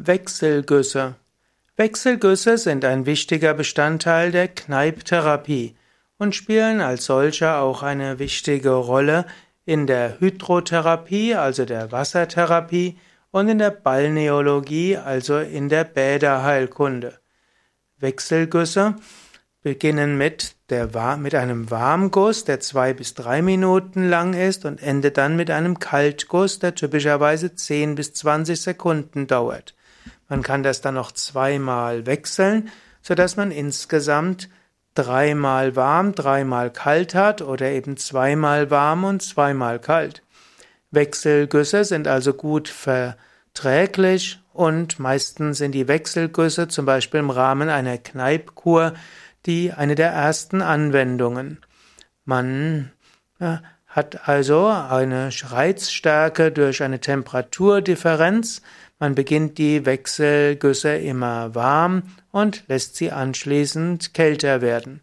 Wechselgüsse. Wechselgüsse sind ein wichtiger Bestandteil der Kneipptherapie und spielen als solcher auch eine wichtige Rolle in der Hydrotherapie, also der Wassertherapie, und in der Balneologie, also in der Bäderheilkunde. Wechselgüsse beginnen mit, der, mit einem Warmguss, der zwei bis drei Minuten lang ist und endet dann mit einem Kaltguss, der typischerweise zehn bis zwanzig Sekunden dauert. Man kann das dann noch zweimal wechseln, so dass man insgesamt dreimal warm, dreimal kalt hat oder eben zweimal warm und zweimal kalt. Wechselgüsse sind also gut verträglich und meistens sind die Wechselgüsse zum Beispiel im Rahmen einer Kneipkur die eine der ersten Anwendungen. Man ja, hat also eine Reizstärke durch eine Temperaturdifferenz. Man beginnt die Wechselgüsse immer warm und lässt sie anschließend kälter werden.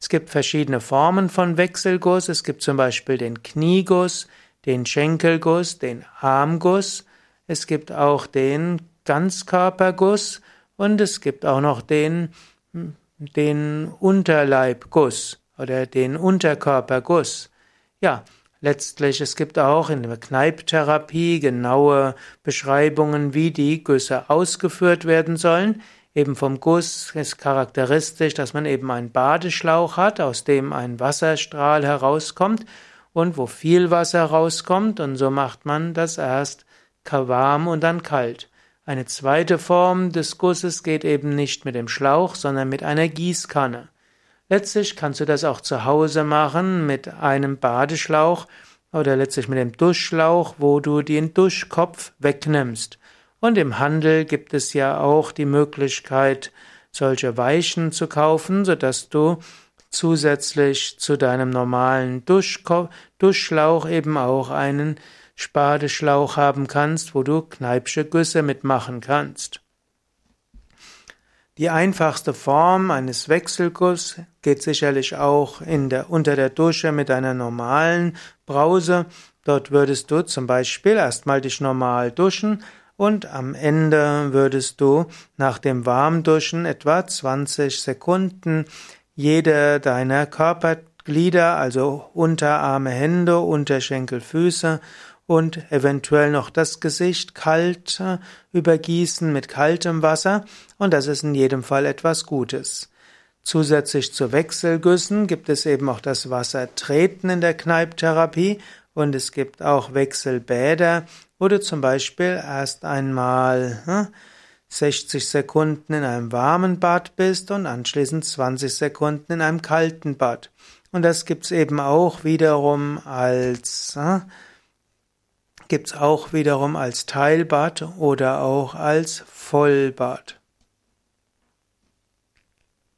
Es gibt verschiedene Formen von Wechselguss. Es gibt zum Beispiel den Knieguss, den Schenkelguss, den Armguss. Es gibt auch den Ganzkörperguss und es gibt auch noch den, den Unterleibguss oder den Unterkörperguss. Ja, Letztlich, es gibt auch in der Kneipptherapie genaue Beschreibungen, wie die Güsse ausgeführt werden sollen. Eben vom Guss ist charakteristisch, dass man eben einen Badeschlauch hat, aus dem ein Wasserstrahl herauskommt und wo viel Wasser rauskommt und so macht man das erst warm und dann kalt. Eine zweite Form des Gusses geht eben nicht mit dem Schlauch, sondern mit einer Gießkanne. Letztlich kannst du das auch zu Hause machen mit einem Badeschlauch oder letztlich mit dem Duschschlauch, wo du den Duschkopf wegnimmst. Und im Handel gibt es ja auch die Möglichkeit, solche Weichen zu kaufen, sodass du zusätzlich zu deinem normalen Duschko Duschschlauch eben auch einen Spadeschlauch haben kannst, wo du Kneipsche Güsse mitmachen kannst. Die einfachste Form eines Wechselguss geht sicherlich auch der, unter der Dusche mit einer normalen Brause. Dort würdest du zum Beispiel erstmal dich normal duschen und am Ende würdest du nach dem Warmduschen etwa 20 Sekunden jede deiner Körperglieder, also Unterarme, Hände, Unterschenkel, Füße und eventuell noch das Gesicht kalt äh, übergießen mit kaltem Wasser und das ist in jedem Fall etwas Gutes. Zusätzlich zu Wechselgüssen gibt es eben auch das Wassertreten in der Kneipptherapie und es gibt auch Wechselbäder, wo du zum Beispiel erst einmal 60 hm, Sekunden in einem warmen Bad bist und anschließend 20 Sekunden in einem kalten Bad. Und das gibt's eben auch wiederum als hm, gibt's auch wiederum als Teilbad oder auch als Vollbad.